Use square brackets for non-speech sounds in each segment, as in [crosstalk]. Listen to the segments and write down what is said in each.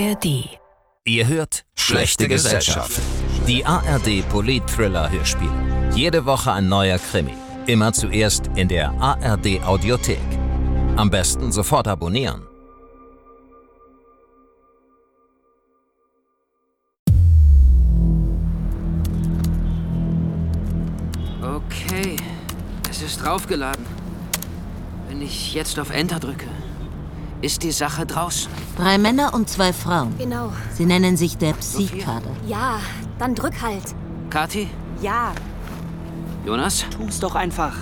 ARD. Ihr hört Schlechte Gesellschaft. Die ARD Polit-Thriller Hörspiel. Jede Woche ein neuer Krimi. Immer zuerst in der ARD Audiothek. Am besten sofort abonnieren. Okay, es ist draufgeladen. Wenn ich jetzt auf Enter drücke, ist die Sache draußen. Drei Männer und zwei Frauen. Genau. Sie nennen sich der Psi-Kader. Ja, dann drück halt. Kathi, Ja. Jonas Tu's doch einfach.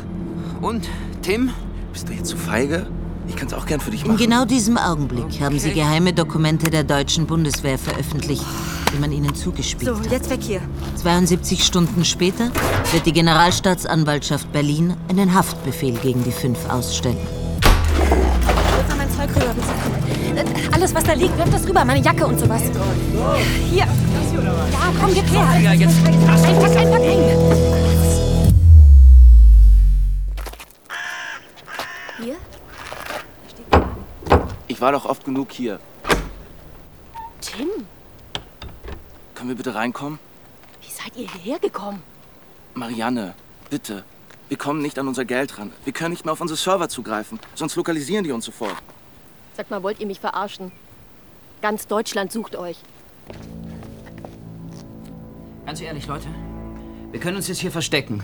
und Tim? Bist du jetzt zu feige? Ich kann's auch gern für dich In machen. genau diesem Augenblick haben sie Okay. geheime Dokumente der deutschen Bundeswehr veröffentlicht, die man ihnen zugespielt So, hat. jetzt weg hier. 72 Stunden später wird die Generalstaatsanwaltschaft Berlin einen Haftbefehl gegen die fünf ausstellen. Zeug rüber. Äh, Alles, was da liegt, wirf das rüber. Meine Jacke und sowas. Hier. Ja, komm, gib her. Einfach, einfach eng. Hier? Ich war doch oft genug hier. Tim, Können wir bitte reinkommen? wie seid ihr hierher gekommen? Marianne, bitte. Wir kommen nicht an unser Geld ran. Wir können nicht mehr auf unsere Server zugreifen. Sonst lokalisieren die uns sofort. Sag mal, wollt ihr mich verarschen? Ganz Deutschland sucht euch. Ganz ehrlich, Leute, wir können uns jetzt hier verstecken.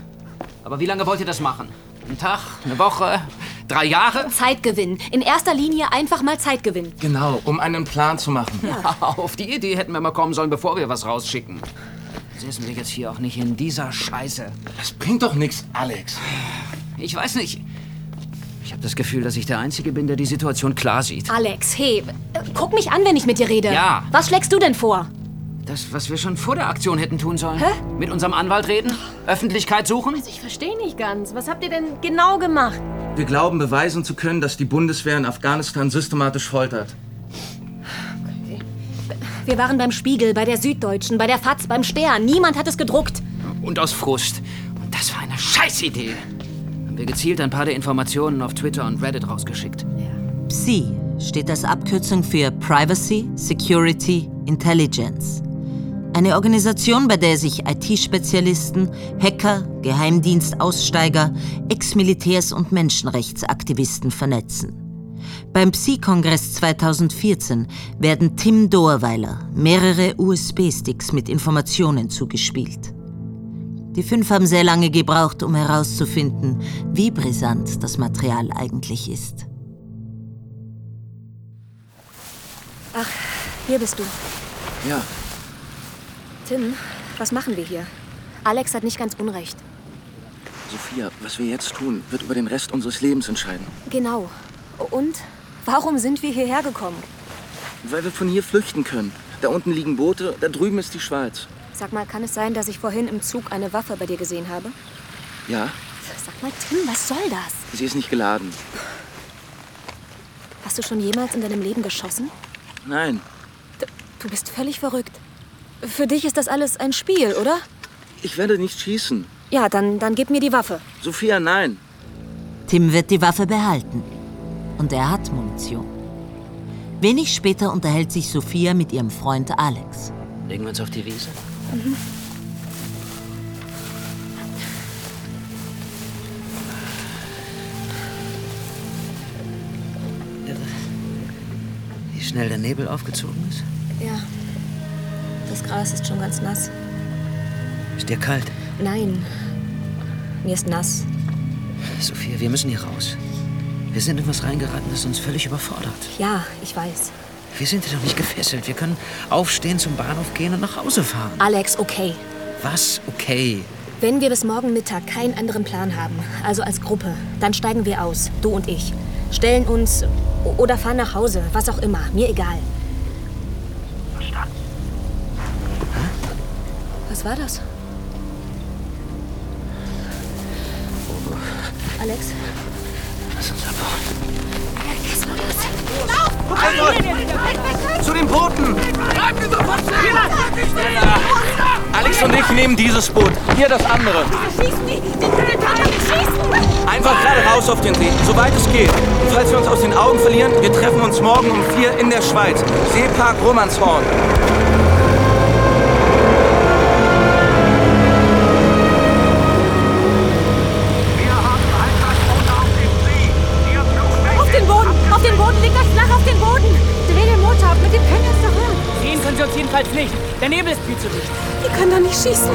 Aber wie lange wollt ihr das machen? Ein Tag? Eine Woche? Drei Jahre? Zeitgewinn. In erster Linie einfach mal Zeitgewinn. Genau, um einen Plan zu machen. [laughs] Auf die Idee hätten wir mal kommen sollen, bevor wir was rausschicken. Säßen wir jetzt hier auch nicht in dieser Scheiße. Das bringt doch nichts, Alex. Ich weiß nicht. Ich habe das Gefühl, dass ich der Einzige bin, der die Situation klar sieht. Alex, hey, guck mich an, wenn ich mit dir rede. Ja. Was schlägst du denn vor? Das, was wir schon vor der Aktion hätten tun sollen. Hä? Mit unserem Anwalt reden? Öffentlichkeit suchen? Ich verstehe nicht ganz. Was habt ihr denn genau gemacht? Wir glauben, beweisen zu können, dass die Bundeswehr in Afghanistan systematisch foltert. Wir waren beim Spiegel, bei der Süddeutschen, bei der FAZ, beim Stern. Niemand hat es gedruckt. Und aus Frust. Und das war eine Scheißidee. Haben wir gezielt ein paar der Informationen auf Twitter und Reddit rausgeschickt. PSI steht als Abkürzung für Privacy, Security, Intelligence. Eine Organisation, bei der sich IT-Spezialisten, Hacker, Geheimdienstaussteiger, Ex-Militärs und Menschenrechtsaktivisten vernetzen. Beim PSI-Kongress 2014 werden Tim Doerweiler mehrere USB-Sticks mit Informationen zugespielt. Die fünf haben sehr lange gebraucht, um herauszufinden, wie brisant das Material eigentlich ist. Ach, hier bist du. Ja, Tim, was machen wir hier? Alex hat nicht ganz unrecht. Sophia, was wir jetzt tun, wird über den Rest unseres Lebens entscheiden. Genau. Und warum sind wir hierher gekommen? Weil wir von hier flüchten können. Da unten liegen Boote, da drüben ist die Schweiz. Sag mal, kann es sein, dass ich vorhin im Zug eine Waffe bei dir gesehen habe? Ja, Sag mal, Tim, was soll das? sie ist nicht geladen. Hast du schon jemals in deinem Leben geschossen? Nein, D du bist völlig verrückt. Für dich ist das alles ein Spiel, oder? ich werde nicht schießen. Ja, dann, dann gib mir die Waffe. Sophia, nein. Tim wird die Waffe behalten. Und er hat Munition. Wenig später unterhält sich Sophia mit ihrem Freund Alex. Legen wir uns auf die Wiese? Wie schnell der Nebel aufgezogen ist? Ja. Das Gras ist schon ganz nass. Ist dir kalt? Nein. Mir ist nass. Sophia, wir müssen hier raus. Wir sind in was reingeraten, das uns völlig überfordert. Ja, ich weiß. Wir sind hier doch nicht gefesselt. Wir können aufstehen, zum Bahnhof gehen und nach Hause fahren. Alex, okay. Was? Okay. Wenn wir bis morgen Mittag keinen anderen Plan haben, also als Gruppe, dann steigen wir aus, du und ich. Stellen uns oder fahren nach Hause, was auch immer, mir egal. Was war das? Alex? Lass uns abhauen. Zu den Booten! Alex und ich nehmen dieses Boot. Hier das andere. Schießen die! Die können doch nicht schießen! Einfach gerade raus auf den See, soweit es geht. Und falls wir uns aus den Augen verlieren, wir treffen uns morgen um vier in der Schweiz. Seepark Romanshorn. Jedenfalls nicht. Der Nebel ist viel zu dicht. Die können doch nicht schießen.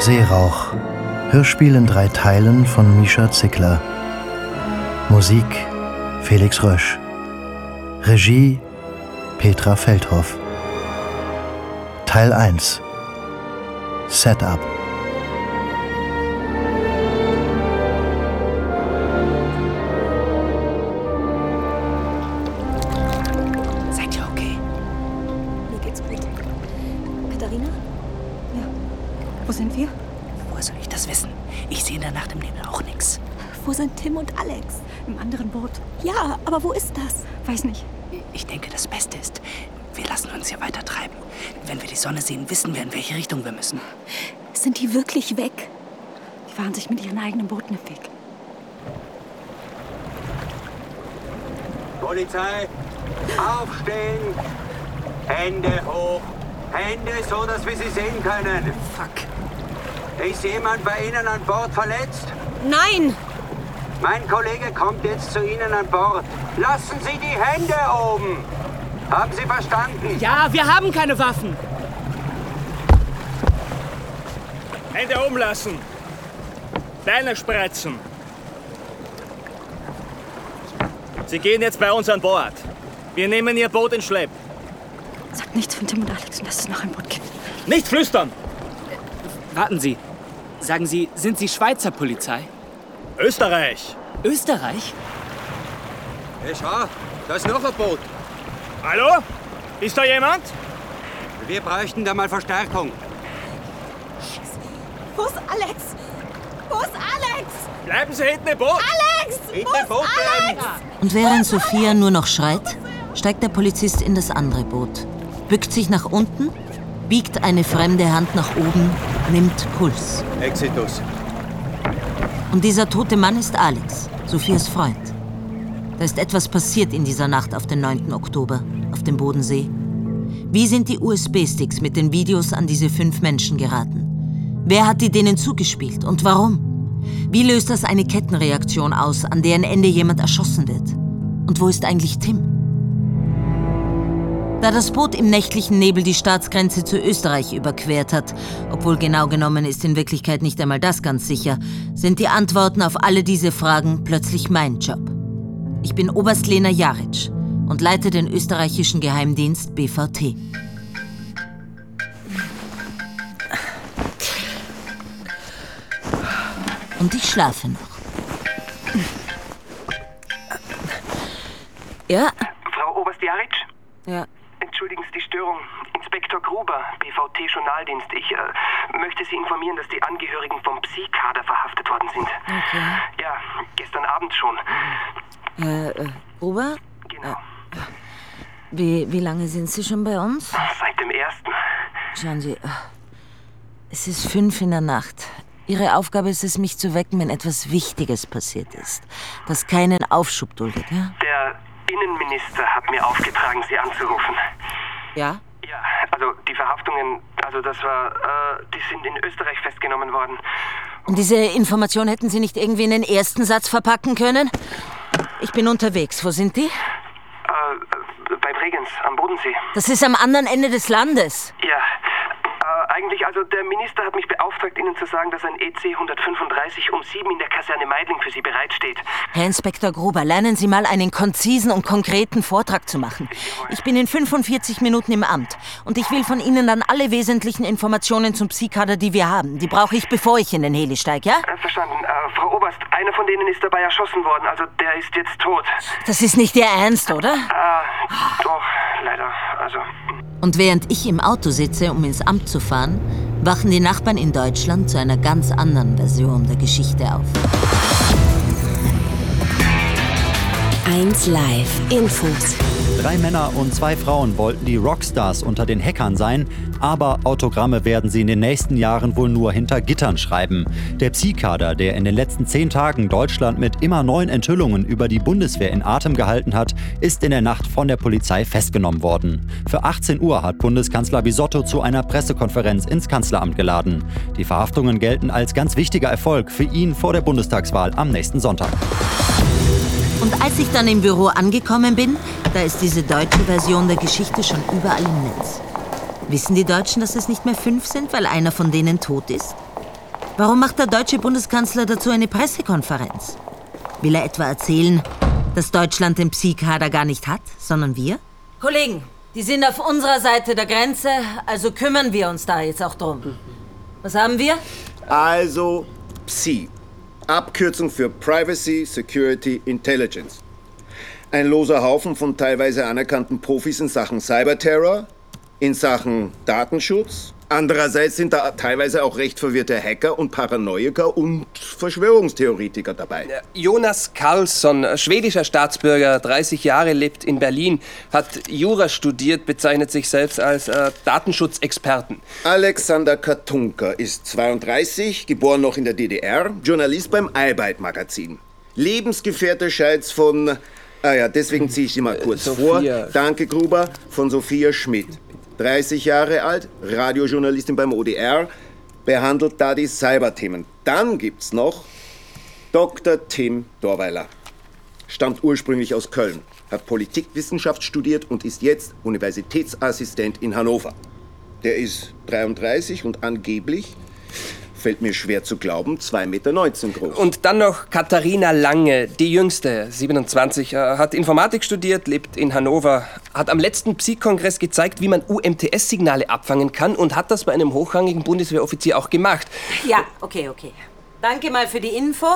Seerauch. Hörspiel in drei Teilen von Mischa Zickler. Musik Felix Rösch. Regie Petra Feldhoff. Teil 1 Setup wissen wir, in welche Richtung wir müssen. Sind die wirklich weg? Die waren sich mit ihren eigenen Booten im Weg. Polizei, aufstehen! Hände hoch! Hände so, dass wir sie sehen können! Fuck. Ist jemand bei Ihnen an Bord verletzt? Nein! Mein Kollege kommt jetzt zu Ihnen an Bord. Lassen Sie die Hände oben! Haben Sie verstanden? Ja, wir haben keine Waffen. Hände umlassen. Beine sprezen. Sie gehen jetzt bei uns an Bord. Wir nehmen Ihr Boot in Schlepp. Sagt nichts von Tim und Alex und dass es noch ein Boot gibt. Nicht flüstern! Warten Sie. Sagen Sie, sind Sie Schweizer Polizei? Österreich! Österreich? Hey, schau, da ist noch ein Boot. Hallo? Ist da jemand? Wir bräuchten da mal Verstärkung. Wo ist Alex? Wo ist Alex? Bleiben Sie hinten im Boot! Alex! Bitte im Boot bleiben! Und während Sophia nur noch schreit, steigt der Polizist in das andere Boot, bückt sich nach unten, biegt eine fremde Hand nach oben, nimmt Puls. Exitus. Und dieser tote Mann ist Alex, Sophias Freund. Da ist etwas passiert in dieser Nacht auf den 9. Oktober, auf dem Bodensee. Wie sind die USB-Sticks mit den Videos an diese fünf Menschen geraten? Wer hat die denen zugespielt und warum? Wie löst das eine Kettenreaktion aus, an deren Ende jemand erschossen wird? Und wo ist eigentlich Tim? Da das Boot im nächtlichen Nebel die Staatsgrenze zu Österreich überquert hat, obwohl genau genommen ist in Wirklichkeit nicht einmal das ganz sicher, sind die Antworten auf alle diese Fragen plötzlich mein Job. Ich bin Oberst Lena Jaric und leite den österreichischen Geheimdienst BVT. Und ich schlafe noch. Ja, Frau Oberst Jaric? ja. Entschuldigen Sie die Störung. Inspektor Gruber, BVT Journaldienst. Ich äh, möchte Sie informieren, dass die Angehörigen vom Psi-Kader verhaftet worden sind. Okay. Ja, gestern Abend schon. Äh, äh, Ober, Genau. wie, wie lange sind Sie schon bei uns? Seit dem ersten. Schauen Sie, äh, es ist fünf in der Nacht. Ihre Aufgabe ist es, mich zu wecken, wenn etwas Wichtiges passiert ist, das keinen Aufschub duldet, ja? Der Innenminister hat mir aufgetragen, Sie anzurufen. Ja? Ja, also die Verhaftungen, also das war, äh, die sind in Österreich festgenommen worden. Und diese Information hätten Sie nicht irgendwie in den ersten Satz verpacken können? Ich bin unterwegs. Wo sind die? Äh, äh, bei Bregenz am Bodensee. Das ist am anderen Ende des Landes. Ja, eigentlich, also der Minister hat mich beauftragt, Ihnen zu sagen, dass ein EC 135 um sieben in der Kaserne Meidling für Sie bereitsteht. Herr Inspektor Gruber, lernen Sie mal einen konzisen und konkreten Vortrag zu machen. Ich bin in 45 Minuten im Amt und ich will von Ihnen dann alle wesentlichen Informationen zum Psi-Kader, die wir haben. Die brauche ich, bevor ich in den Heli steige, ja? Äh, verstanden. Äh, Frau Oberst, einer von denen ist dabei erschossen worden, also der ist jetzt tot. Das ist nicht Ihr Ernst, oder? Äh, doch, leider. Also, Und während ich im Auto sitze, um ins Amt zu fahren, wachen die Nachbarn in Deutschland zu einer ganz anderen Version der Geschichte auf. 1 Live Infos. Drei Männer und zwei Frauen wollten die Rockstars unter den Hackern sein, aber Autogramme werden sie in den nächsten Jahren wohl nur hinter Gittern schreiben. Der Psi-Kader, der in den letzten zehn Tagen Deutschland mit immer neuen Enthüllungen über die Bundeswehr in Atem gehalten hat, ist in der Nacht von der Polizei festgenommen worden. Für 18 Uhr hat Bundeskanzler Bisotto zu einer Pressekonferenz ins Kanzleramt geladen. Die Verhaftungen gelten als ganz wichtiger Erfolg für ihn vor der Bundestagswahl am nächsten Sonntag. Und als ich dann im Büro angekommen bin, da ist diese deutsche Version der Geschichte schon überall im Netz. Wissen die Deutschen, dass es nicht mehr fünf sind, weil einer von denen tot ist? Warum macht der deutsche Bundeskanzler dazu eine Pressekonferenz? Will er etwa erzählen, dass Deutschland den Psi-Kader gar nicht hat, sondern wir? Kollegen, die sind auf unserer Seite der Grenze, also kümmern wir uns da jetzt auch drum. Was haben wir? Also Psi. Abkürzung für Privacy, Security, Intelligence. Ein loser Haufen von teilweise anerkannten Profis in Sachen Cyberterror, in Sachen Datenschutz. Andererseits sind da teilweise auch recht verwirrte Hacker und Paranoiker und Verschwörungstheoretiker dabei. Jonas Karlsson, schwedischer Staatsbürger, 30 Jahre, lebt in Berlin, hat Jura studiert, bezeichnet sich selbst als äh, Datenschutzexperten. Alexander Katunka ist 32, geboren noch in der DDR, Journalist beim Arbeit-Magazin. Lebensgefährte Scheids von, ah ja, deswegen ziehe ich sie mal kurz vor. Danke, Gruber, von Sophia Schmidt. 30 Jahre alt, Radiojournalistin beim ODR, behandelt da die Cyberthemen. Dann gibt's noch Dr. Tim Dorweiler. Stammt ursprünglich aus Köln, hat Politikwissenschaft studiert und ist jetzt Universitätsassistent in Hannover. Der ist 33 und angeblich, fällt mir schwer zu glauben, 2,19 Meter groß. Und dann noch Katharina Lange, die jüngste, 27, äh, hat Informatik studiert, lebt in Hannover, hat am letzten Psych-Kongress gezeigt, wie man UMTS-Signale abfangen kann und hat das bei einem hochrangigen Bundeswehroffizier auch gemacht. Ja, okay, okay. Danke mal für die Info.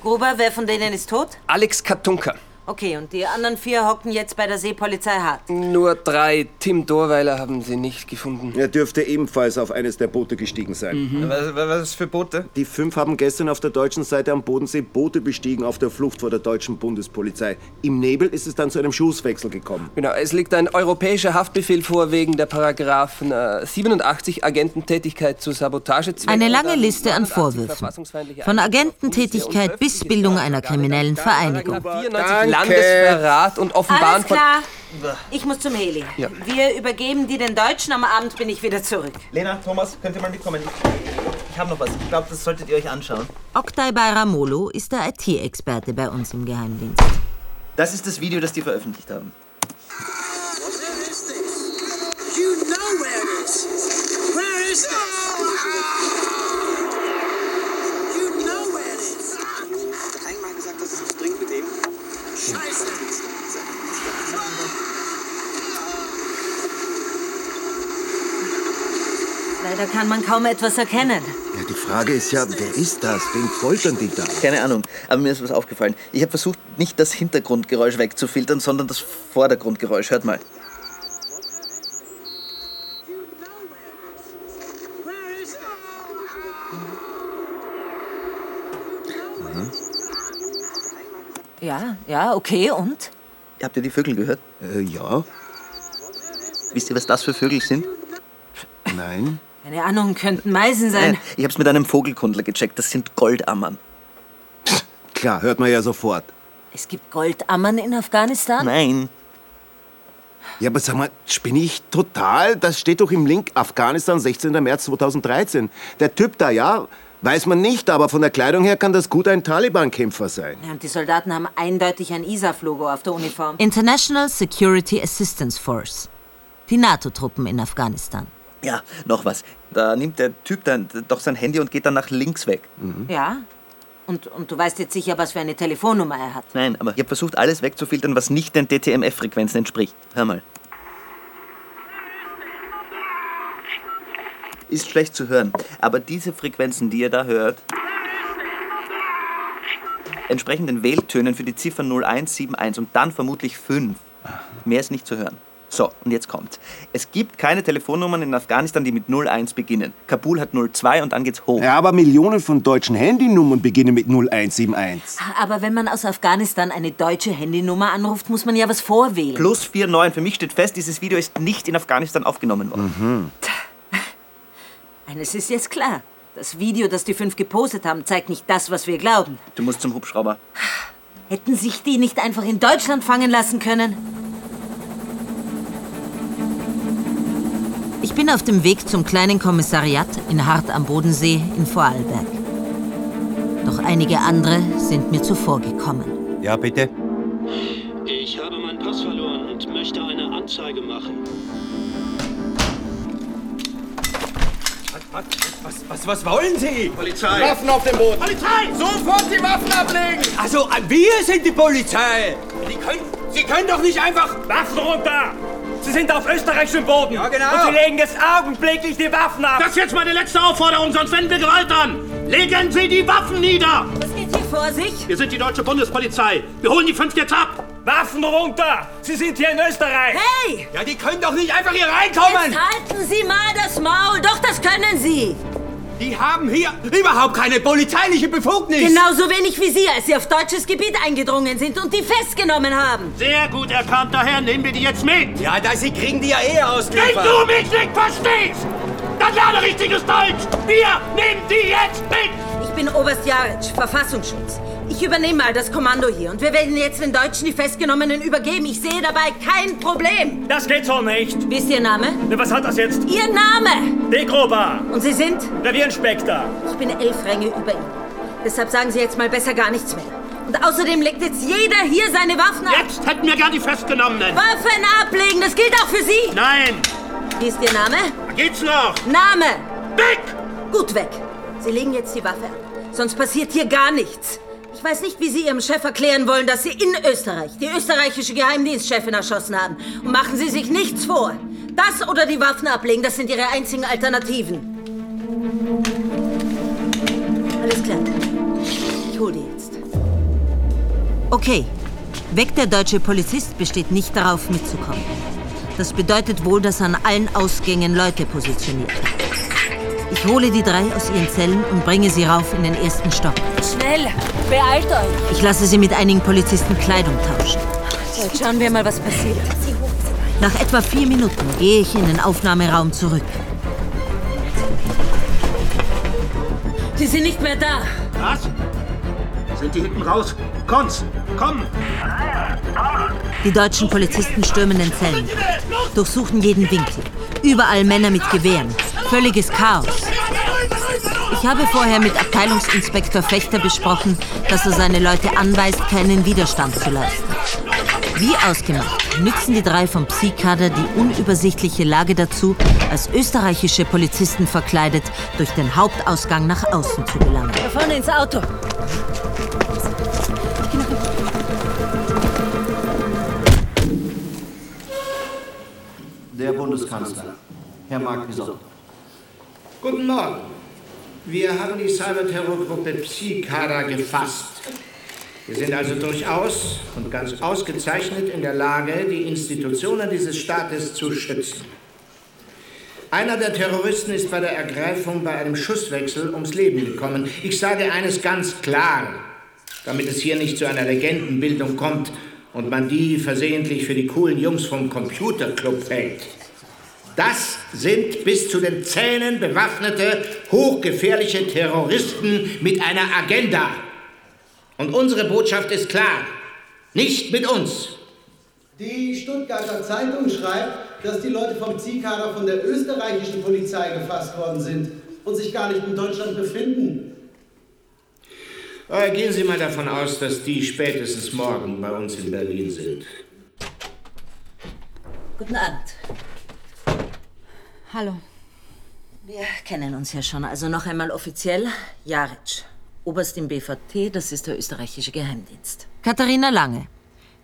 Gruber, wer von denen ist tot? Alex Katunka. Okay, und die anderen vier hocken jetzt bei der Seepolizei hart. Nur drei. Tim Dorweiler haben sie nicht gefunden. Er dürfte ebenfalls auf eines der Boote gestiegen sein. Mhm. Was, was für Boote? Die fünf haben gestern auf der deutschen Seite am Bodensee Boote bestiegen auf der Flucht vor der deutschen Bundespolizei. Im Nebel ist es dann zu einem Schusswechsel gekommen. Genau, es liegt ein europäischer Haftbefehl vor wegen der Paragraphen äh, 87 Agententätigkeit zu Sabotagezwecken. Eine lange Liste an Vorwürfen. Von Agententätigkeit bis Bildung einer kriminellen Vereinigung. 94 Landesverrat und Offenbaren Alles klar. Ich muss zum Heli. Ja. Wir übergeben die den Deutschen, am Abend bin ich wieder zurück. Lena, Thomas, könnt ihr mal mitkommen? Ich, ich habe noch was. Ich glaube, das solltet ihr euch anschauen. Oktay Bayramolo ist der IT-Experte bei uns im Geheimdienst. Das ist das Video, das die veröffentlicht haben. You know where it is. Where is it? Leider kann man kaum etwas erkennen. Ja, die Frage ist ja, wer ist das? Wen foltern die da? Keine Ahnung, aber mir ist was aufgefallen. Ich habe versucht, nicht das Hintergrundgeräusch wegzufiltern, sondern das Vordergrundgeräusch. Hört mal. Ja, ja, okay, und? Habt ihr die Vögel gehört? Äh, ja. Wisst ihr, was das für Vögel sind? Nein. Keine Ahnung, könnten Meisen sein. Nein, ich hab's mit einem Vogelkundler gecheckt. Das sind Goldammern. Klar, hört man ja sofort. Es gibt Goldammern in Afghanistan? Nein. Ja, aber sag mal, spinne ich total? Das steht doch im Link Afghanistan, 16. März 2013. Der Typ da, ja, weiß man nicht, aber von der Kleidung her kann das gut ein Taliban-Kämpfer sein. Ja, und die Soldaten haben eindeutig ein ISAF-Logo auf der Uniform. International Security Assistance Force. Die NATO-Truppen in Afghanistan. Ja, noch was. Da nimmt der Typ dann doch sein Handy und geht dann nach links weg. Ja? Und, und du weißt jetzt sicher, was für eine Telefonnummer er hat. Nein, aber ich habe versucht, alles wegzufiltern, was nicht den DTMF-Frequenzen entspricht. Hör mal. Ist schlecht zu hören, aber diese Frequenzen, die ihr da hört, entsprechen den Wähltönen für die Ziffern 0171 und dann vermutlich 5. Mehr ist nicht zu hören. So, und jetzt kommt. Es gibt keine Telefonnummern in Afghanistan, die mit 01 beginnen. Kabul hat 02 und dann geht's hoch. Ja, aber Millionen von deutschen Handynummern beginnen mit 0171. Aber wenn man aus Afghanistan eine deutsche Handynummer anruft, muss man ja was vorwählen. Plus 49. Für mich steht fest, dieses Video ist nicht in Afghanistan aufgenommen worden. Mhm. Eines ist jetzt klar. Das Video, das die fünf gepostet haben, zeigt nicht das, was wir glauben. Du musst zum Hubschrauber. Hätten sich die nicht einfach in Deutschland fangen lassen können? Ich bin auf dem Weg zum kleinen Kommissariat in Hart am Bodensee in Vorarlberg. Doch einige andere sind mir zuvor gekommen. Ja, bitte. Ich habe meinen Pass verloren und möchte eine Anzeige machen. Was, was, was wollen Sie? Polizei. Waffen auf dem Boden. Polizei! Sofort die Waffen ablegen! Also, wir sind die Polizei! Sie können, Sie können doch nicht einfach... Waffen runter! Sie sind auf österreichischem Boden! Ja, genau. Und Sie legen jetzt augenblicklich die Waffen ab! Das ist jetzt meine letzte Aufforderung, sonst wenden wir Gewalt an! Legen Sie die Waffen nieder! Was geht hier vor sich? Wir sind die deutsche Bundespolizei. Wir holen die fünf jetzt ab! Waffen runter! Sie sind hier in Österreich! Hey! Ja, die können doch nicht einfach hier reinkommen! Jetzt halten Sie mal das Maul! Doch, das können Sie! Die haben hier überhaupt keine polizeiliche Befugnis! Genauso wenig wie Sie, als Sie auf deutsches Gebiet eingedrungen sind und die festgenommen haben. Sehr gut erkannt, daher nehmen wir die jetzt mit! Ja, da Sie kriegen die ja eh Wenn ausgeliefert! du mich nicht verstehst, dann lerne richtiges Deutsch! Wir nehmen die jetzt mit! Ich bin Oberst Jaric, Verfassungsschutz. Ich übernehme mal das Kommando hier und wir werden jetzt den Deutschen die Festgenommenen übergeben. Ich sehe dabei kein Problem. Das geht so nicht! Wie ist Ihr Name? Was hat das jetzt? Ihr Name! Degroba! Und Sie sind? Revierenspektor! Ich bin elf Ränge über Ihnen. Deshalb sagen Sie jetzt mal besser gar nichts mehr. Und außerdem legt jetzt jeder hier seine Waffen ab. Jetzt hätten wir gern die Festgenommenen! Waffen ablegen, das gilt auch für Sie. Nein! Wie ist Ihr Name? Geht's noch? Name! Weg! Gut weg. Sie legen jetzt die Waffe ab. Sonst passiert hier gar nichts. Ich weiß nicht, wie Sie Ihrem Chef erklären wollen, dass Sie in Österreich die österreichische Geheimdienstchefin erschossen haben. Und machen Sie sich nichts vor. Das oder die Waffen ablegen, das sind Ihre einzigen Alternativen. Alles klar. Ich hole die jetzt. Okay. Weg der deutsche Polizist besteht nicht darauf, mitzukommen. Das bedeutet wohl, dass an allen Ausgängen Leute positioniert sind. Ich hole die drei aus ihren Zellen und bringe sie rauf in den ersten Stock. Schnell, beeilt euch. Ich lasse sie mit einigen Polizisten Kleidung tauschen. Jetzt schauen wir mal, was passiert. Nach etwa vier Minuten gehe ich in den Aufnahmeraum zurück. Sie sind nicht mehr da. Was? Sind die hinten raus? Konz, komm! Die deutschen Polizisten stürmen den Zellen, durchsuchen jeden Winkel. Überall Männer mit Gewehren. Völliges Chaos. Ich habe vorher mit Abteilungsinspektor Fechter besprochen, dass er seine Leute anweist, keinen Widerstand zu leisten. Wie ausgemacht, nützen die drei vom Psi-Kader die unübersichtliche Lage dazu, als österreichische Polizisten verkleidet durch den Hauptausgang nach außen zu gelangen. Da vorne ins Auto. Der Bundeskanzler, Herr Marc Pison. Guten Morgen. Wir haben die Cyberterrorgruppe Psi-Kader gefasst. Wir sind also durchaus und ganz ausgezeichnet in der Lage, die Institutionen dieses Staates zu schützen. Einer der Terroristen ist bei der Ergreifung bei einem Schusswechsel ums Leben gekommen. Ich sage eines ganz klar, damit es hier nicht zu einer Legendenbildung kommt und man die versehentlich für die coolen Jungs vom Computerclub hält. Das sind bis zu den Zähnen bewaffnete, hochgefährliche Terroristen mit einer Agenda. Und unsere Botschaft ist klar. Nicht mit uns. Die Stuttgarter Zeitung schreibt, dass die Leute vom Ziehkader von der österreichischen Polizei gefasst worden sind und sich gar nicht in Deutschland befinden. Aber gehen Sie mal davon aus, dass die spätestens morgen bei uns in Berlin sind. Guten Abend. Hallo. Wir kennen uns ja schon, also noch einmal offiziell. Jaric, Oberst im BVT, das ist der österreichische Geheimdienst. Katharina Lange,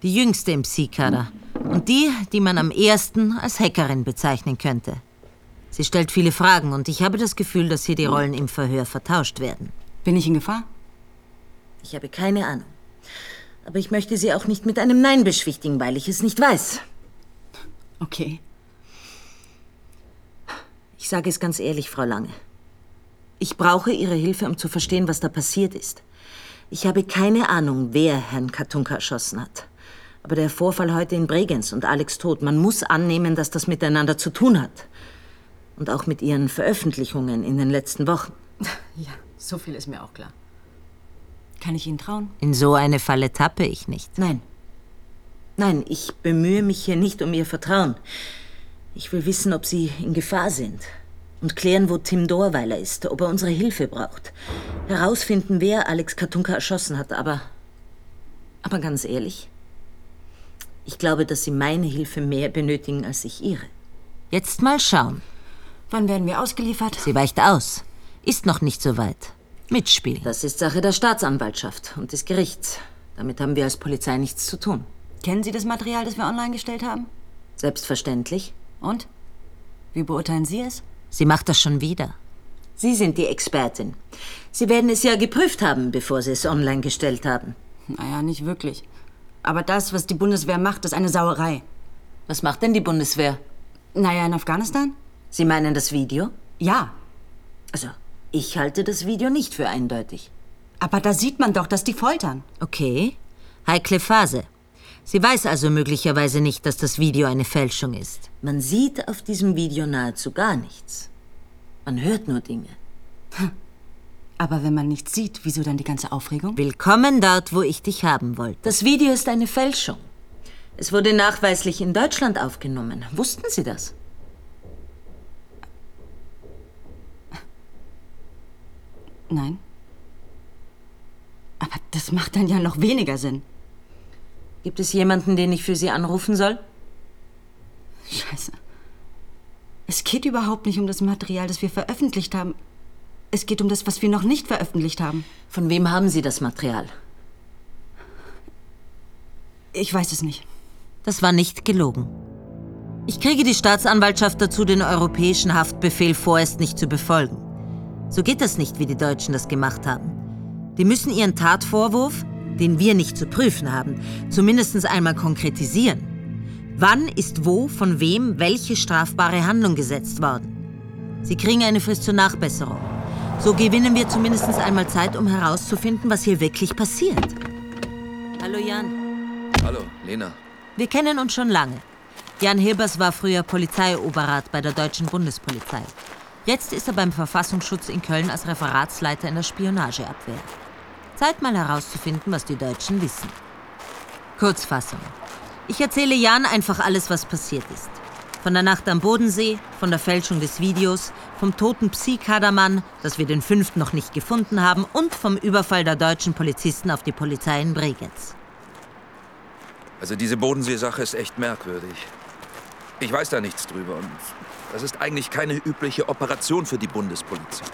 die jüngste im Psi-Kader und die, die man am ehesten als Hackerin bezeichnen könnte. Sie stellt viele Fragen und ich habe das Gefühl, dass hier die Rollen im Verhör vertauscht werden. Bin ich in Gefahr? Ich habe keine Ahnung. Aber ich möchte Sie auch nicht mit einem Nein beschwichtigen, weil ich es nicht weiß. Okay. Ich sage es ganz ehrlich, Frau Lange. Ich brauche Ihre Hilfe, um zu verstehen, was da passiert ist. Ich habe keine Ahnung, wer Herrn Katunka erschossen hat. Aber der Vorfall heute in Bregenz und Alex Tod, man muss annehmen, dass das miteinander zu tun hat. Und auch mit Ihren Veröffentlichungen in den letzten Wochen. [laughs] Ja, so viel ist mir auch klar. Kann ich Ihnen trauen? In so eine Falle tappe ich nicht. Nein. Nein, ich bemühe mich hier nicht um Ihr Vertrauen. Ich will wissen, ob Sie in Gefahr sind. Und klären, wo Tim Dorweiler ist, ob er unsere Hilfe braucht. Herausfinden, wer Alex Katunka erschossen hat, aber. Aber ganz ehrlich, ich glaube, dass Sie meine Hilfe mehr benötigen als ich Ihre. Jetzt mal schauen. Wann werden wir ausgeliefert? Sie weicht aus. Ist noch nicht so weit. Mitspielen. Das ist Sache der Staatsanwaltschaft und des Gerichts. Damit haben wir als Polizei nichts zu tun. Kennen Sie das Material, das wir online gestellt haben? Selbstverständlich. Und? Wie beurteilen Sie es? Sie macht das schon wieder. Sie sind die Expertin. Sie werden es ja geprüft haben, bevor Sie es online gestellt haben. Naja, nicht wirklich. Aber das, was die Bundeswehr macht, ist eine Sauerei. Was macht denn die Bundeswehr? Naja, in Afghanistan? Sie meinen das Video? Ja. Also, ich halte das Video nicht für eindeutig. Aber da sieht man doch, dass die foltern. Okay. Heikle Phase. Sie weiß also möglicherweise nicht, dass das Video eine Fälschung ist. Man sieht auf diesem Video nahezu gar nichts. Man hört nur Dinge. Aber wenn man nichts sieht, wieso dann die ganze Aufregung? Willkommen dort, wo ich dich haben wollte. Das Video ist eine Fälschung. Es wurde nachweislich in Deutschland aufgenommen. Wussten Sie das? Nein. Aber das macht dann ja noch weniger Sinn. Gibt es jemanden, den ich für Sie anrufen soll? Scheiße. Es geht überhaupt nicht um das Material, das wir veröffentlicht haben. Es geht um das, was wir noch nicht veröffentlicht haben. Von wem haben Sie das Material? Ich weiß es nicht. Das war nicht gelogen. Ich kriege die Staatsanwaltschaft dazu, den europäischen Haftbefehl vorerst nicht zu befolgen. So geht das nicht, wie die Deutschen das gemacht haben. Die müssen ihren Tatvorwurf, den wir nicht zu prüfen haben, zumindest einmal konkretisieren. Wann ist wo, von wem, welche strafbare Handlung gesetzt worden? Sie kriegen eine Frist zur Nachbesserung. So gewinnen wir zumindest einmal Zeit, um herauszufinden, was hier wirklich passiert. Hallo Jan. Hallo, Lena. Wir kennen uns schon lange. Jan Hilbers war früher Polizeioberrat bei der deutschen Bundespolizei. Jetzt ist er beim Verfassungsschutz in Köln als Referatsleiter in der Spionageabwehr. Zeit mal herauszufinden, was die Deutschen wissen. Kurzfassung. Ich erzähle Jan einfach alles, was passiert ist. Von der Nacht am Bodensee, von der Fälschung des Videos, vom toten Psi-Kadermann, dass wir den fünften noch nicht gefunden haben, und vom Überfall der deutschen Polizisten auf die Polizei in Bregenz. Also diese Bodensee-Sache ist echt merkwürdig. Ich weiß da nichts drüber und das ist eigentlich keine übliche Operation für die Bundespolizei.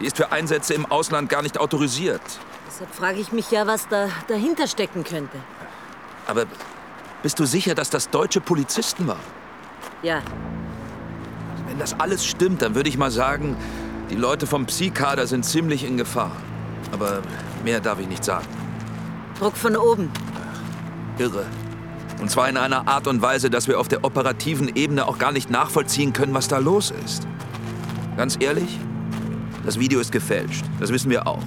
Die ist für Einsätze im Ausland gar nicht autorisiert. Deshalb frage ich mich ja, was da dahinter stecken könnte. Aber bist du sicher, dass das deutsche Polizisten waren? Ja. Wenn das alles stimmt, dann würde ich mal sagen, die Leute vom Psi-Kader sind ziemlich in Gefahr. Aber mehr darf ich nicht sagen. Druck von oben. Irre. Und zwar in einer Art und Weise, dass wir auf der operativen Ebene auch gar nicht nachvollziehen können, was da los ist. Ganz ehrlich, das Video ist gefälscht. Das wissen wir auch.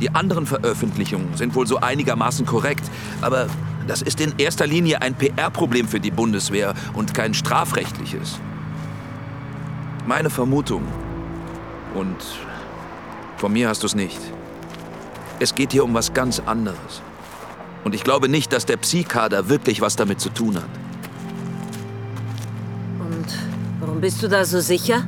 Die anderen Veröffentlichungen sind wohl so einigermaßen korrekt, aber das ist in erster Linie ein PR-Problem für die Bundeswehr und kein strafrechtliches. Meine Vermutung, und von mir hast du es nicht, es geht hier um was ganz anderes. Und ich glaube nicht, dass der Psi-Kader wirklich was damit zu tun hat. Und warum bist du da so sicher?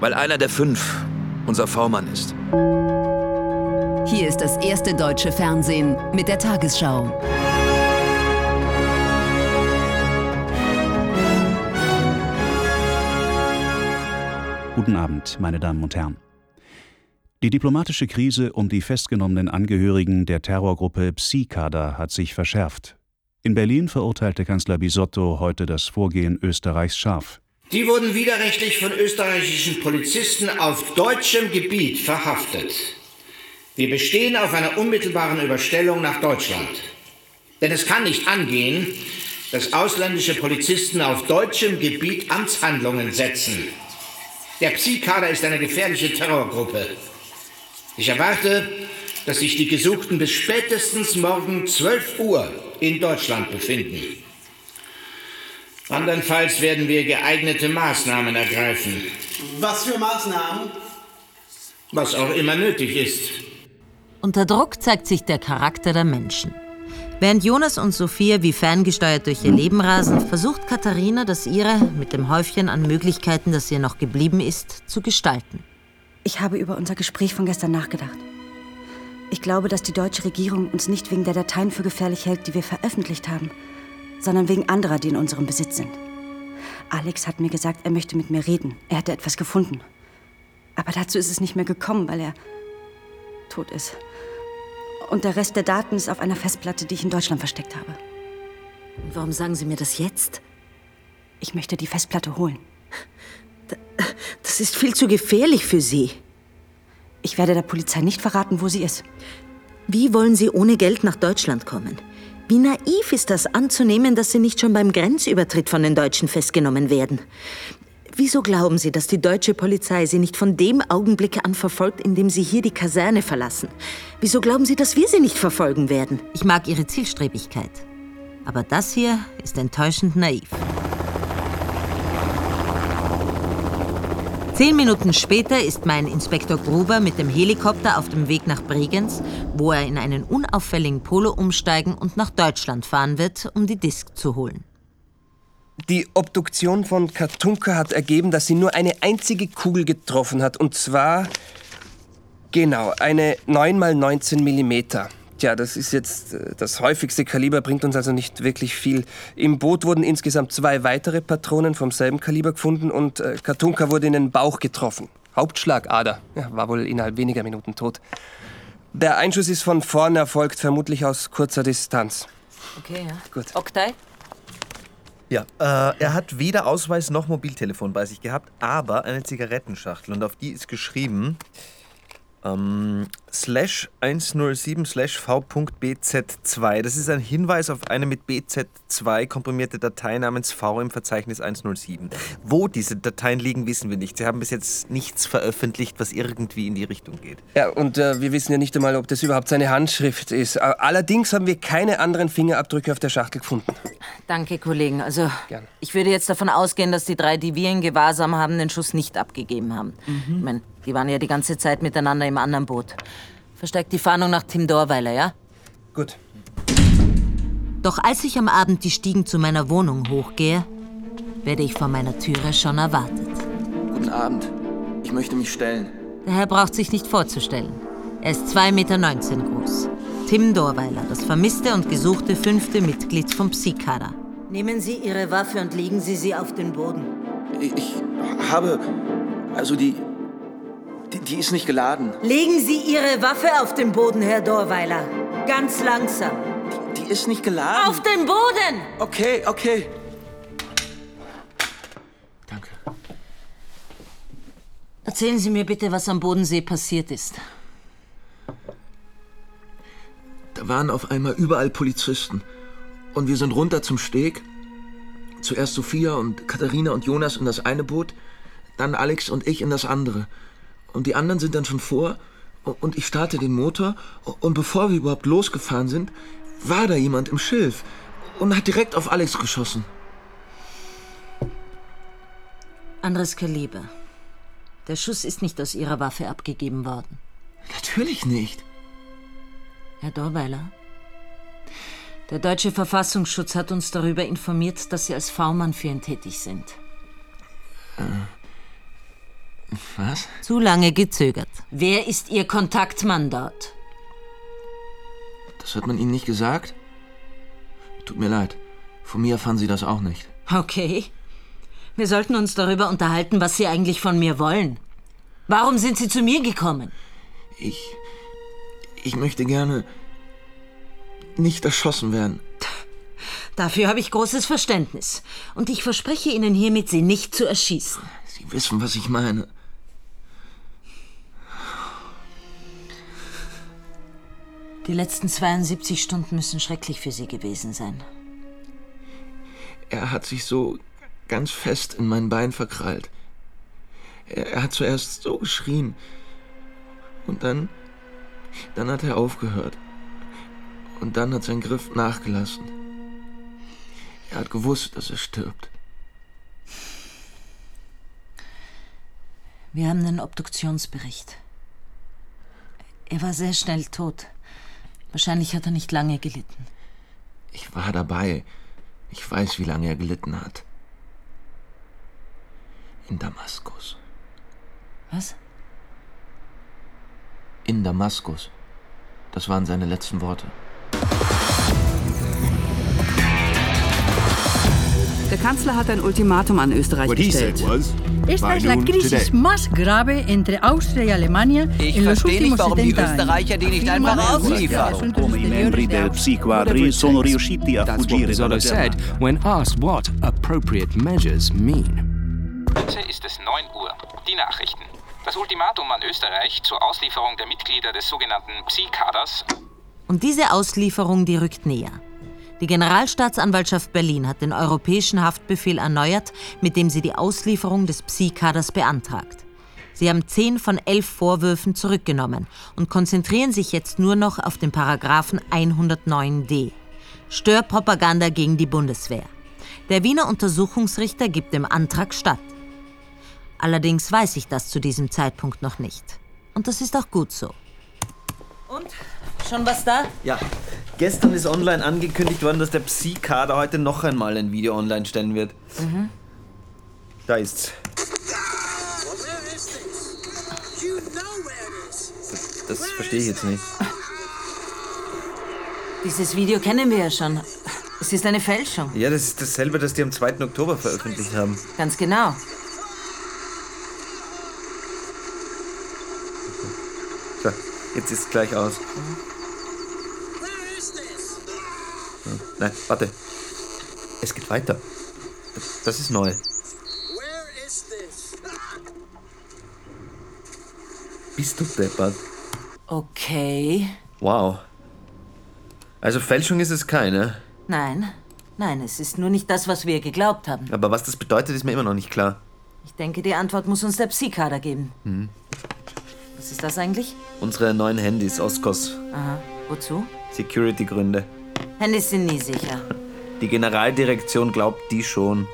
Weil einer der fünf unser V-Mann ist. Hier ist das erste deutsche Fernsehen mit der Tagesschau. Guten Abend, meine Damen und Herren. Die diplomatische Krise um die festgenommenen Angehörigen der Terrorgruppe Psi-Kader hat sich verschärft. In Berlin verurteilte Kanzler Bisotto heute das Vorgehen Österreichs scharf. Die wurden widerrechtlich von österreichischen Polizisten auf deutschem Gebiet verhaftet. Wir bestehen auf einer unmittelbaren Überstellung nach Deutschland. Denn es kann nicht angehen, dass ausländische Polizisten auf deutschem Gebiet Amtshandlungen setzen. Der Psi-Kader ist eine gefährliche Terrorgruppe. Ich erwarte, dass sich die Gesuchten bis spätestens morgen 12 Uhr in Deutschland befinden. Andernfalls werden wir geeignete Maßnahmen ergreifen. Was für Maßnahmen? Was auch immer nötig ist. Unter Druck zeigt sich der Charakter der Menschen. Während Jonas und Sophia wie ferngesteuert durch ihr Leben rasen, versucht Katharina, das ihre mit dem Häufchen an Möglichkeiten, das ihr noch geblieben ist, zu gestalten. Ich habe über unser Gespräch von gestern nachgedacht. Ich glaube, dass die deutsche Regierung uns nicht wegen der Dateien für gefährlich hält, die wir veröffentlicht haben, sondern wegen anderer, die in unserem Besitz sind. Alex hat mir gesagt, er möchte mit mir reden. Er hätte etwas gefunden. Aber dazu ist es nicht mehr gekommen, weil er tot ist. Und der Rest der Daten ist auf einer Festplatte, die ich in Deutschland versteckt habe. Warum sagen Sie mir das jetzt? Ich möchte die Festplatte holen. Das ist viel zu gefährlich für Sie. Ich werde der Polizei nicht verraten, wo sie ist. Wie wollen Sie ohne Geld nach Deutschland kommen? Wie naiv ist das anzunehmen, dass Sie nicht schon beim Grenzübertritt von den Deutschen festgenommen werden? Wieso glauben Sie, dass die deutsche Polizei Sie nicht von dem Augenblick an verfolgt, in dem Sie hier die Kaserne verlassen? Wieso glauben Sie, dass wir Sie nicht verfolgen werden? Ich mag Ihre Zielstrebigkeit. Aber das hier ist enttäuschend naiv. Zehn Minuten später ist mein Inspektor Gruber mit dem Helikopter auf dem Weg nach Bregenz, wo er in einen unauffälligen Polo umsteigen und nach Deutschland fahren wird, um die Disk zu holen. Die Obduktion von Katunka hat ergeben, dass sie nur eine einzige Kugel getroffen hat. Und zwar, genau, eine 9 x 19 Millimeter. Tja, das ist jetzt äh, das häufigste Kaliber, bringt uns also nicht wirklich viel. Im Boot wurden insgesamt zwei weitere Patronen vom selben Kaliber gefunden und äh, Katunka wurde in den Bauch getroffen. Hauptschlagader. Ja, war wohl innerhalb weniger Minuten tot. Der Einschuss ist von vorne erfolgt, vermutlich aus kurzer Distanz. Okay, ja. Gut. Oktay? Ja, äh, er hat weder Ausweis noch Mobiltelefon bei sich gehabt, aber eine Zigarettenschachtel und auf die ist geschrieben ähm, slash 107 slash v.bz2. Das ist ein Hinweis auf eine mit BZ2 komprimierte Datei namens V im Verzeichnis 107. Wo diese Dateien liegen, wissen wir nicht. Sie haben bis jetzt nichts veröffentlicht, was irgendwie in die Richtung geht. Ja, und äh, wir wissen ja nicht einmal, ob das überhaupt seine Handschrift ist. Äh, Allerdings haben wir keine anderen Fingerabdrücke auf der Schachtel gefunden. Danke, Kollegen. Also, ich würde jetzt davon ausgehen, dass die drei, die wir in Gewahrsam haben, den Schuss nicht abgegeben haben. Mhm. Ich meine, die waren ja die ganze Zeit miteinander im anderen Boot. Versteckt die Fahndung nach Tim Dorweiler, ja? Gut. Doch als ich am Abend die Stiegen zu meiner Wohnung hochgehe, werde ich vor meiner Türe schon erwartet. Guten Abend. Ich möchte mich stellen. Der Herr braucht sich nicht vorzustellen. Er ist 2,19 Meter groß. Tim Dorweiler, das vermisste und gesuchte fünfte Mitglied vom Psi-Kader. Nehmen Sie Ihre Waffe und legen Sie sie auf den Boden. Ich, ich habe. Also die, die. Die ist nicht geladen. Legen Sie Ihre Waffe auf den Boden, Herr Dorweiler. Ganz langsam. Die ist nicht geladen. Auf den Boden! Okay, okay. Erzählen Sie mir bitte, was am Bodensee passiert ist. Da waren auf einmal überall Polizisten. Und wir sind runter zum Steg. Zuerst Sophia und Katharina und Jonas in das eine Boot, dann Alex und ich in das andere. Und die anderen sind dann schon vor und ich starte den Motor und bevor wir überhaupt losgefahren sind, war da jemand im Schilf und hat direkt auf Alex geschossen. Anderes Kaliber. Der Schuss ist nicht aus Ihrer Waffe abgegeben worden. Natürlich nicht. Herr Dorweiler, der deutsche Verfassungsschutz hat uns darüber informiert, dass Sie als V-Mann für ihn tätig sind. Äh, was? Zu lange gezögert. Wer ist Ihr Kontaktmann dort? Das hat man Ihnen nicht gesagt? Tut mir leid. Von mir erfahren Sie das auch nicht. Okay. Wir sollten uns darüber unterhalten, was Sie eigentlich von mir wollen. Warum sind Sie zu mir gekommen? Ich. Ich möchte gerne nicht erschossen werden. Dafür habe ich großes Verständnis. Und ich verspreche Ihnen hiermit, Sie nicht zu erschießen. Sie wissen, was ich meine. Die letzten 72 Stunden müssen schrecklich für Sie gewesen sein. Er hat sich so ganz fest in mein Bein verkrallt. Er, er hat zuerst so geschrien. Und dann. Dann hat er aufgehört. Und dann hat sein Griff nachgelassen. Er hat gewusst, dass er stirbt. Wir haben einen Obduktionsbericht. Er war sehr schnell tot. Wahrscheinlich hat er nicht lange gelitten. Ich war dabei. Ich weiß, wie lange er gelitten hat. In Damaskus. Was? In Damaskus. Das waren seine letzten Worte. Der Kanzler hat ein Ultimatum an Österreich gestellt. Esta es la crisis más grave entre Austria y Alemania Ich en los verstehe nicht, últimos warum die 70 años. Österreicher die nicht einfach ausliefern. Come i membri del Psi Quadri sono riusciti a That's what fuggire dalla said when asked what appropriate measures mean. Heute ist es 9 Uhr. Die Nachrichten. Das Ultimatum an Österreich zur Auslieferung der Mitglieder des sogenannten Psi-Kaders Und diese Auslieferung, die rückt näher. Die Generalstaatsanwaltschaft Berlin hat den europäischen Haftbefehl erneuert, mit dem sie die Auslieferung des Psi-Kaders beantragt. Sie haben zehn von elf Vorwürfen zurückgenommen und konzentrieren sich jetzt nur noch auf den Paragraphen 109d. Störpropaganda gegen die Bundeswehr. Der Wiener Untersuchungsrichter gibt dem Antrag statt. Allerdings weiß ich das zu diesem Zeitpunkt noch nicht. Und das ist auch gut so. Und? Schon was da? Ja, gestern ist online angekündigt worden, dass der Psi-Kader heute noch einmal ein Video online stellen wird. Mhm. Da ist's. Das, das verstehe ich jetzt nicht. Dieses Video kennen wir ja schon. Es ist eine Fälschung. Ja, das ist dasselbe, das die am 2. Oktober veröffentlicht haben. Ganz genau. So, jetzt ist es gleich aus. Hm, Nein, warte. Es geht weiter. Das ist neu. Bist du deppert? Okay. Wow. Also Fälschung ist es keine. Nein, nein, es ist nur nicht das, was wir geglaubt haben. Aber was das bedeutet, ist mir immer noch nicht klar. Ich denke, die Antwort muss uns der Psi-Kader geben. Hm. Was ist das eigentlich? Unsere neuen Handys, Oscos. Aha. Wozu? Security-Gründe. Handys sind nie sicher. Die Generaldirektion glaubt die schon.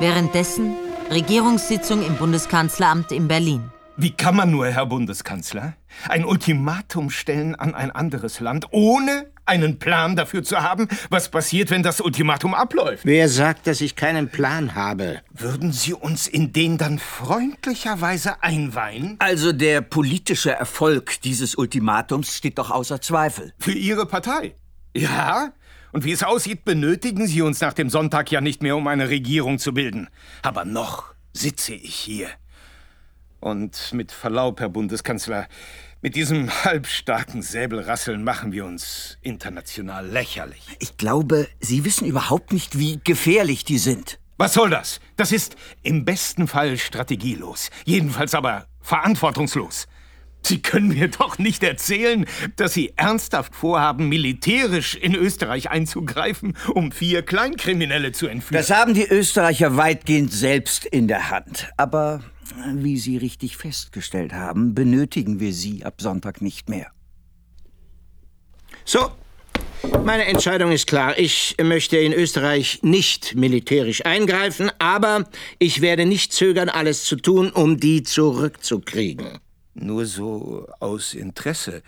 Währenddessen Regierungssitzung im Bundeskanzleramt in Berlin. Wie kann man nur, Herr Bundeskanzler, ein Ultimatum stellen an ein anderes Land, ohne einen Plan dafür zu haben, was passiert, wenn das Ultimatum abläuft? Wer sagt, dass ich keinen Plan habe? Würden Sie uns in den dann freundlicherweise einweihen? Also der politische Erfolg dieses Ultimatums steht doch außer Zweifel. Für Ihre Partei? Ja? Und wie es aussieht, benötigen Sie uns nach dem Sonntag ja nicht mehr, um eine Regierung zu bilden. Aber noch sitze ich hier. Und mit Verlaub, Herr Bundeskanzler, mit diesem [laughs] halbstarken Säbelrasseln machen wir uns international lächerlich. Ich glaube, Sie wissen überhaupt nicht, wie gefährlich die sind. Was soll das? Das ist im besten Fall strategielos, jedenfalls aber verantwortungslos. Sie können mir doch nicht erzählen, dass Sie ernsthaft vorhaben, militärisch in Österreich einzugreifen, um vier Kleinkriminelle zu entführen. Das haben die Österreicher weitgehend selbst in der Hand. Aber wie Sie richtig festgestellt haben, benötigen wir Sie ab Sonntag nicht mehr. So, meine Entscheidung ist klar. Ich möchte in Österreich nicht militärisch eingreifen, aber ich werde nicht zögern, alles zu tun, um die zurückzukriegen. Nur so aus Interesse.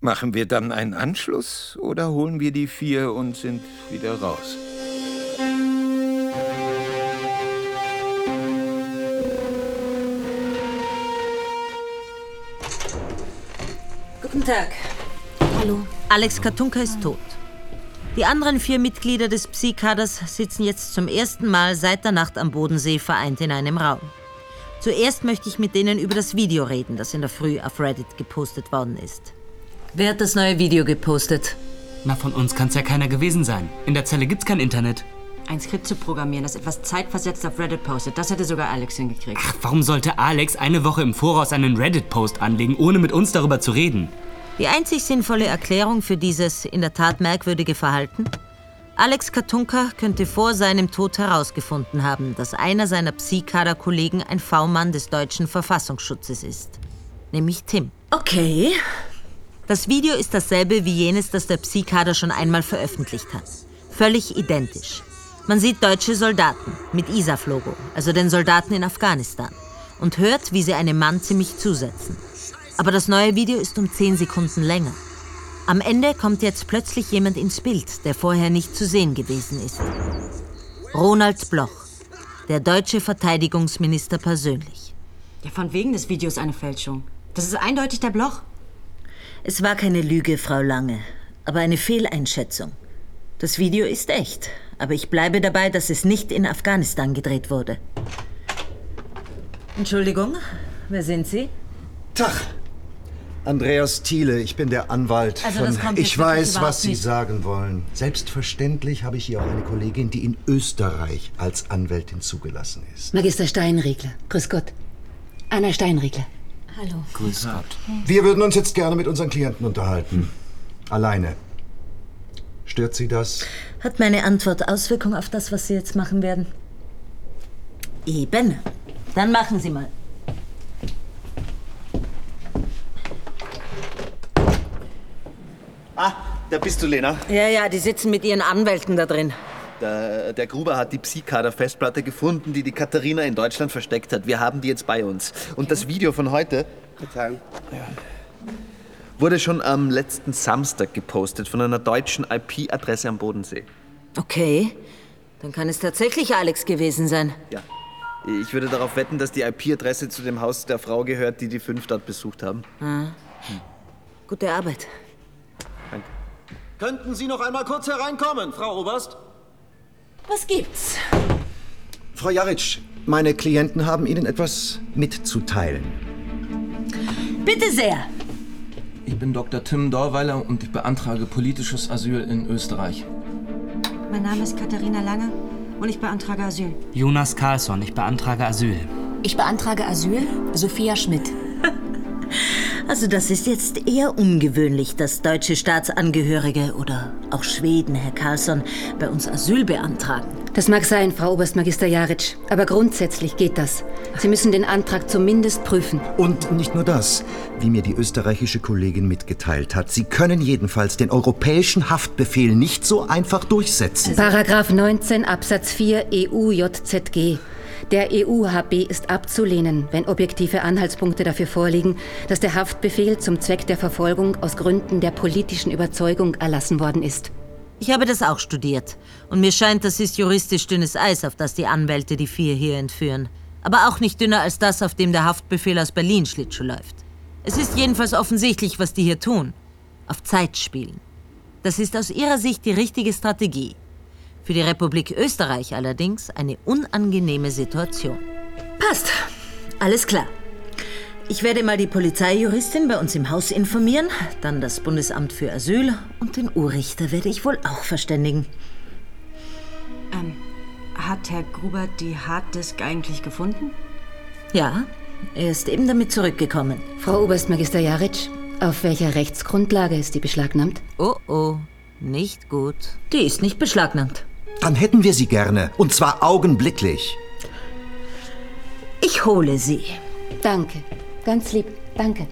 Machen wir dann einen Anschluss oder holen wir die vier und sind wieder raus? Guten Tag. Hallo. Alex Katunka ist tot. Die anderen vier Mitglieder des Psi-Kaders sitzen jetzt zum ersten Mal seit der Nacht am Bodensee vereint in einem Raum. Zuerst möchte ich mit denen über das Video reden, das in der Früh auf Reddit gepostet worden ist. Wer hat das neue Video gepostet? Na, von uns kann's ja keiner gewesen sein. In der Zelle gibt's kein Internet. Ein Skript zu programmieren, das etwas zeitversetzt auf Reddit postet, das hätte sogar Alex hingekriegt. Ach, warum sollte Alex eine Woche im Voraus einen Reddit-Post anlegen, ohne mit uns darüber zu reden? Die einzig sinnvolle Erklärung für dieses in der Tat merkwürdige Verhalten? Alex Katunka könnte vor seinem Tod herausgefunden haben, dass einer seiner Psi-Kader-Kollegen ein V-Mann des deutschen Verfassungsschutzes ist. Nämlich Tim. Okay. Das Video ist dasselbe wie jenes, das der Psi-Kader schon einmal veröffentlicht hat. Völlig identisch. Man sieht deutsche Soldaten mit ISAF-Logo, also den Soldaten in Afghanistan, und hört, wie sie einem Mann ziemlich zusetzen. Aber das neue Video ist um 10 Sekunden länger. Am Ende kommt jetzt plötzlich jemand ins Bild, der vorher nicht zu sehen gewesen ist. Ronald Bloch, der deutsche Verteidigungsminister persönlich. Ja, von wegen des Videos eine Fälschung. Das ist eindeutig der Bloch. Es war keine Lüge, Frau Lange, aber eine Fehleinschätzung. Das Video ist echt, aber ich bleibe dabei, dass es nicht in Afghanistan gedreht wurde. Entschuldigung, wer sind Sie? Tag. Andreas Thiele, ich bin der Anwalt Also, von... ich weiß, was Sie nicht. sagen wollen. Selbstverständlich habe ich hier auch eine Kollegin, die in Österreich als Anwältin zugelassen ist. Magister Steinriegler. Grüß Gott. Anna Steinriegler. Hallo. Grüß Gott. Wir würden uns jetzt gerne mit unseren Klienten unterhalten. Alleine. Stört Sie das? Hat meine Antwort Auswirkung auf das, was Sie jetzt machen werden? Eben. Dann machen Sie mal. Ah, da bist du, Lena. Ja, ja, die sitzen mit ihren Anwälten da drin. Der, der Gruber hat die Psi-Kader-Festplatte gefunden, die die Katharina in Deutschland versteckt hat. Wir haben die jetzt bei uns. Und das Video von heute Verzeihung, wurde schon am letzten Samstag gepostet von einer deutschen IP-Adresse am Bodensee. Okay, dann kann es tatsächlich Alex gewesen sein. Ja. Ich würde darauf wetten, dass die IP-Adresse zu dem Haus der Frau gehört, die die fünf dort besucht haben. Ah. Gute Arbeit. Könnten Sie noch einmal kurz hereinkommen, Frau Oberst? Was gibt's? Frau Jaric, meine Klienten haben Ihnen etwas mitzuteilen. Bitte sehr. Ich bin Dr. Tim Dorweiler und ich beantrage politisches Asyl in Österreich. Mein Name ist Katharina Lange und ich beantrage Asyl. Jonas Carlsson, ich beantrage Asyl. Ich beantrage Asyl, Sophia Schmidt. [laughs] Also das ist jetzt eher ungewöhnlich, dass deutsche Staatsangehörige oder auch Schweden, Herr Carlsson, bei uns Asyl beantragen. Das mag sein, Frau Oberstmagister Jaric, aber grundsätzlich geht das. Sie müssen den Antrag zumindest prüfen. Und nicht nur das, wie mir die österreichische Kollegin mitgeteilt hat. Sie können jedenfalls den europäischen Haftbefehl nicht so einfach durchsetzen. Paragraph 19 Absatz 4 EU-JZG. Der EU-HB ist abzulehnen, wenn objektive Anhaltspunkte dafür vorliegen, dass der Haftbefehl zum Zweck der Verfolgung aus Gründen der politischen Überzeugung erlassen worden ist. Ich habe das auch studiert. Und mir scheint, das ist juristisch dünnes Eis, auf das die Anwälte die vier hier entführen. Aber auch nicht dünner als das, auf dem der Haftbefehl aus Berlin Schlittschuh läuft. Es ist jedenfalls offensichtlich, was die hier tun. Auf Zeit spielen. Das ist aus ihrer Sicht die richtige Strategie. Für die Republik Österreich allerdings eine unangenehme Situation. Passt. Alles klar. Ich werde mal die Polizeijuristin bei uns im Haus informieren, dann das Bundesamt für Asyl und den Urrichter werde ich wohl auch verständigen. Ähm, hat Herr Gruber die Harddisk eigentlich gefunden? Ja, er ist eben damit zurückgekommen. Frau Oberstmagister Jaric, auf welcher Rechtsgrundlage ist die beschlagnahmt? Oh oh, nicht gut. Die ist nicht beschlagnahmt. Dann hätten wir sie gerne. Und zwar augenblicklich. Ich hole sie. Danke. Ganz lieb. Danke.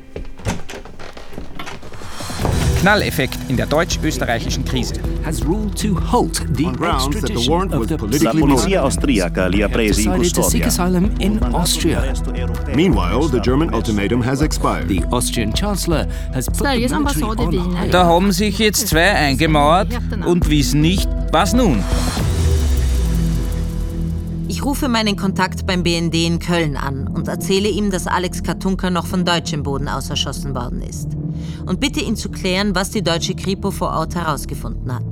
Knalleffekt in der deutsch-österreichischen Krise. Has ruled to halt the extradition of the La polizia austriaca li ha presi in decided to seek custodia. asylum in Austria. Meanwhile, the German ultimatum has expired. The Austrian Chancellor has put the military on Da haben sich jetzt zwei eingemauert und wissen nicht, was nun. Ich rufe meinen Kontakt beim BND in Köln an und erzähle ihm, dass Alex Katunka noch von deutschem Boden aus erschossen worden ist. Und bitte ihn zu klären, was die deutsche Kripo vor Ort herausgefunden hat.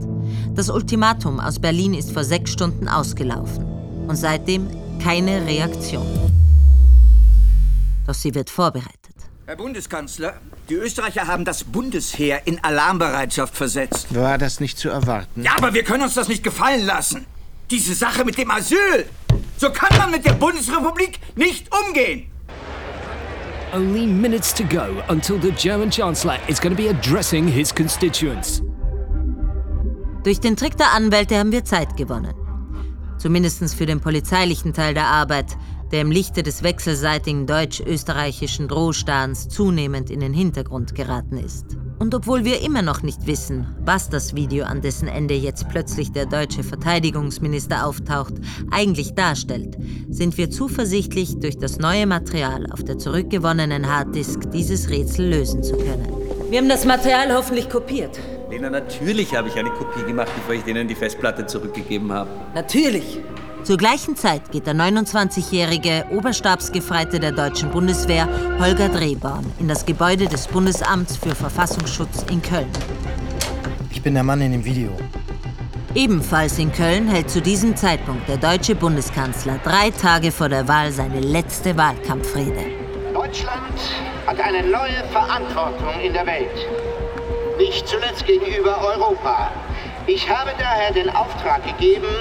Das Ultimatum aus Berlin ist vor sechs Stunden ausgelaufen. Und seitdem keine Reaktion. Doch sie wird vorbereitet. Herr Bundeskanzler, die Österreicher haben das Bundesheer in Alarmbereitschaft versetzt. War das nicht zu erwarten? Ja, aber wir können uns das nicht gefallen lassen. Diese Sache mit dem Asyl. So kann man mit der Bundesrepublik nicht umgehen. Only minutes to go until the German Chancellor is going to be addressing his constituents. Durch den Trick der Anwälte haben wir Zeit gewonnen. Zumindest für den polizeilichen Teil der Arbeit, der im Lichte des wechselseitigen deutsch-österreichischen Drohstans zunehmend in den Hintergrund geraten ist. Und obwohl wir immer noch nicht wissen, was das Video, an dessen Ende jetzt plötzlich der deutsche Verteidigungsminister auftaucht, eigentlich darstellt, sind wir zuversichtlich, durch das neue Material auf der zurückgewonnenen Harddisk dieses Rätsel lösen zu können. Wir haben das Material hoffentlich kopiert. Lena, natürlich habe ich eine Kopie gemacht, bevor ich denen die Festplatte zurückgegeben habe. Natürlich. Zur gleichen Zeit geht der 29-jährige Oberstabsgefreite der deutschen Bundeswehr Holger Drehborn in das Gebäude des Bundesamts für Verfassungsschutz in Köln. Ich bin der Mann in dem Video. Ebenfalls in Köln hält zu diesem Zeitpunkt der deutsche Bundeskanzler drei Tage vor der Wahl seine letzte Wahlkampfrede. Deutschland hat eine neue Verantwortung in der Welt. Nicht zuletzt gegenüber Europa. Ich habe daher den Auftrag gegeben,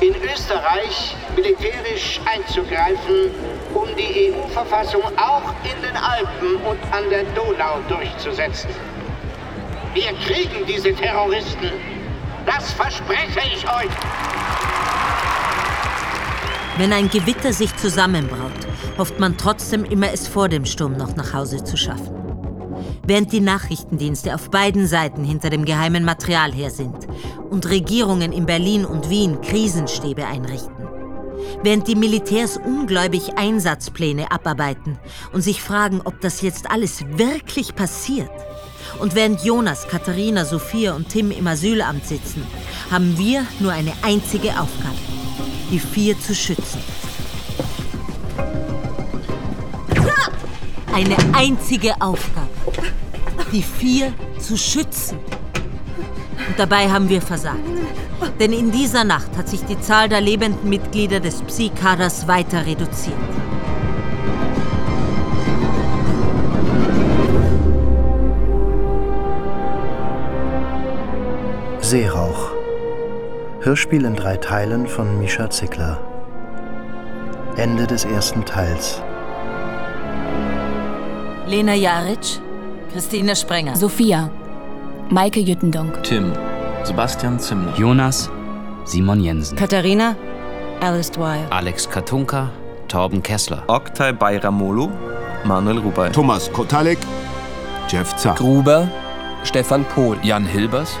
in Österreich militärisch einzugreifen, um die EU-Verfassung auch in den Alpen und an der Donau durchzusetzen. Wir kriegen diese Terroristen. Das verspreche ich euch. Wenn ein Gewitter sich zusammenbraut, hofft man trotzdem immer, es vor dem Sturm noch nach Hause zu schaffen. Während die Nachrichtendienste auf beiden Seiten hinter dem geheimen Material her sind und Regierungen in Berlin und Wien Krisenstäbe einrichten. Während die Militärs ungläubig Einsatzpläne abarbeiten und sich fragen, ob das jetzt alles wirklich passiert. Und während Jonas, Katharina, Sophia und Tim im Asylamt sitzen, haben wir nur eine einzige Aufgabe, die vier zu schützen. Eine einzige Aufgabe, die vier zu schützen. Und dabei haben wir versagt. Denn in dieser Nacht hat sich die Zahl der lebenden Mitglieder des Psi-Kaders weiter reduziert. Seerauch. Hörspiel in drei Teilen von Mischa Zickler. Ende des ersten Teils. Lena Jaric, Christine Sprenger. Sophia. Maike Jüttendonk. Tim. Sebastian Zimmer. Jonas. Simon Jensen. Katharina. Alice Dwyer. Alex Katunka. Torben Kessler. Oktay Bayramolu. Manuel Rubey. Thomas Kotalek. Jeff Zach. Gruber. Stefan Pohl. Jan Hilbers.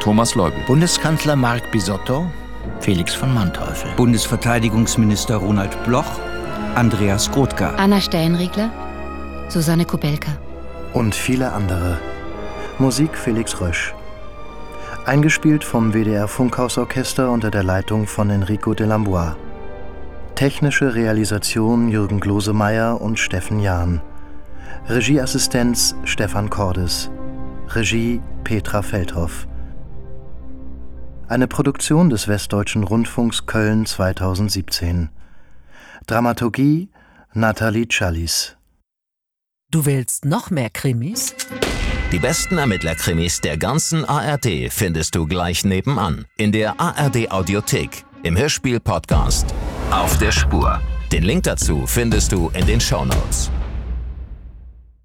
Thomas Leubel. Bundeskanzler Marc Bisotto. Felix von Manteuffel. Bundesverteidigungsminister Ronald Bloch. Andreas Grothka. Anna Steinriegler. Susanne Kubelka. Und viele andere. Musik Felix Rösch. Eingespielt vom WDR Funkhausorchester unter der Leitung von Enrico de Lambois. Technische Realisation Jürgen Glosemeyer und Steffen Jahn. Regieassistenz Stefan Cordes. Regie Petra Feldhoff. Eine Produktion des Westdeutschen Rundfunks Köln 2017. Dramaturgie Nathalie Challis. Du willst noch mehr Krimis? Die besten Ermittlerkrimis der ganzen ARD findest du gleich nebenan in der ARD Audiothek im Hörspiel Podcast Auf der Spur. Den Link dazu findest du in den Show Notes.